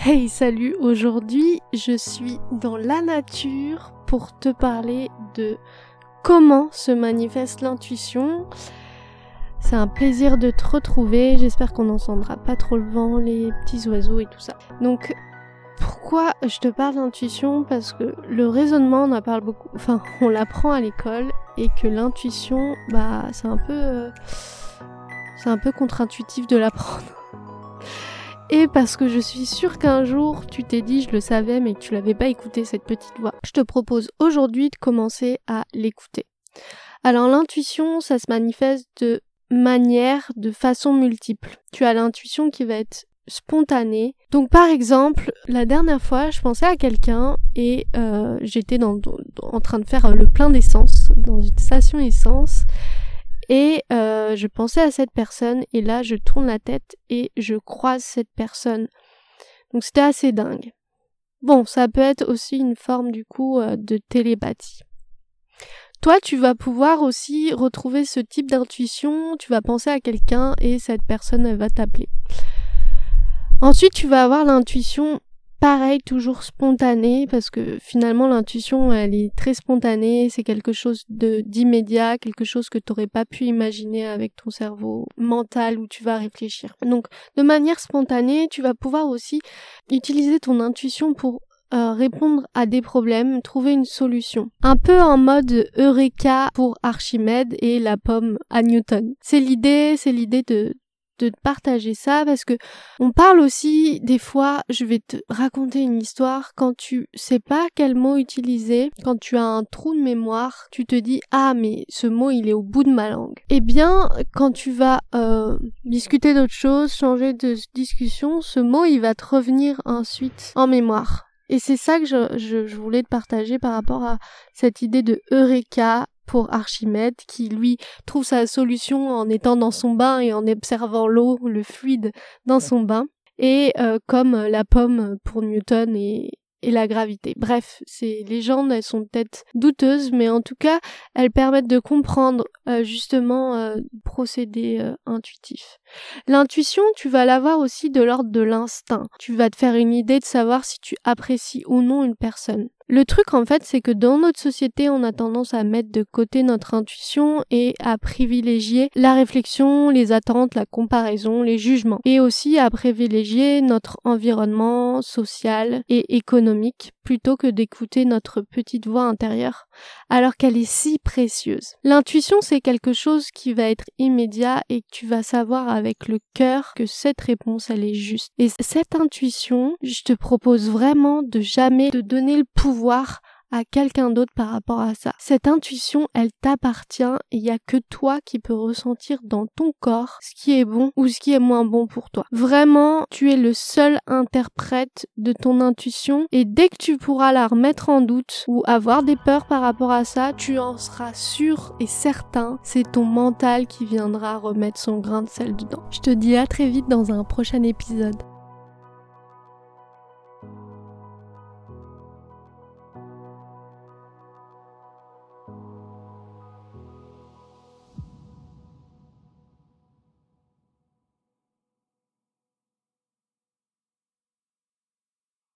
Hey, salut, aujourd'hui je suis dans la nature pour te parler de comment se manifeste l'intuition. C'est un plaisir de te retrouver, j'espère qu'on n'entendra pas trop le vent, les petits oiseaux et tout ça. Donc pourquoi je te parle d'intuition? Parce que le raisonnement, on en parle beaucoup, enfin on l'apprend à l'école et que l'intuition, bah c'est un peu... Euh, c'est un peu contre-intuitif de l'apprendre et parce que je suis sûre qu'un jour tu t'es dit je le savais mais que tu l'avais pas écouté cette petite voix. Je te propose aujourd'hui de commencer à l'écouter. Alors l'intuition, ça se manifeste de manière, de façon multiple. Tu as l'intuition qui va être spontanée. Donc par exemple, la dernière fois, je pensais à quelqu'un et euh, j'étais en train de faire le plein d'essence dans une station essence et euh, je pensais à cette personne et là je tourne la tête et je croise cette personne. Donc c'était assez dingue. Bon, ça peut être aussi une forme du coup euh, de télépathie. Toi, tu vas pouvoir aussi retrouver ce type d'intuition, tu vas penser à quelqu'un et cette personne va t'appeler. Ensuite, tu vas avoir l'intuition pareil, toujours spontané, parce que finalement l'intuition, elle est très spontanée, c'est quelque chose de d'immédiat, quelque chose que tu n'aurais pas pu imaginer avec ton cerveau mental où tu vas réfléchir. Donc, de manière spontanée, tu vas pouvoir aussi utiliser ton intuition pour euh, répondre à des problèmes, trouver une solution. Un peu en mode Eureka pour Archimède et la pomme à Newton. C'est l'idée, c'est l'idée de de partager ça parce que on parle aussi des fois, je vais te raconter une histoire quand tu sais pas quel mot utiliser, quand tu as un trou de mémoire, tu te dis ah mais ce mot il est au bout de ma langue. Eh bien quand tu vas euh, discuter d'autre chose, changer de discussion, ce mot il va te revenir ensuite en mémoire. Et c'est ça que je, je, je, voulais te partager par rapport à cette idée de Eureka pour Archimède qui lui trouve sa solution en étant dans son bain et en observant l'eau, le fluide dans son bain. Et euh, comme la pomme pour Newton et, et la gravité. Bref, ces légendes, elles sont peut-être douteuses, mais en tout cas, elles permettent de comprendre euh, justement euh, procédé euh, intuitif. L'intuition, tu vas l'avoir aussi de l'ordre de l'instinct. Tu vas te faire une idée de savoir si tu apprécies ou non une personne. Le truc en fait, c'est que dans notre société, on a tendance à mettre de côté notre intuition et à privilégier la réflexion, les attentes, la comparaison, les jugements, et aussi à privilégier notre environnement social et économique plutôt que d'écouter notre petite voix intérieure, alors qu'elle est si précieuse. L'intuition, c'est quelque chose qui va être immédiat et que tu vas savoir avec le cœur que cette réponse, elle est juste. Et cette intuition, je te propose vraiment de jamais te donner le pouvoir à quelqu'un d'autre par rapport à ça. Cette intuition, elle t'appartient et il y a que toi qui peux ressentir dans ton corps ce qui est bon ou ce qui est moins bon pour toi. Vraiment, tu es le seul interprète de ton intuition et dès que tu pourras la remettre en doute ou avoir des peurs par rapport à ça, tu en seras sûr et certain, c'est ton mental qui viendra remettre son grain de sel dedans. Je te dis à très vite dans un prochain épisode.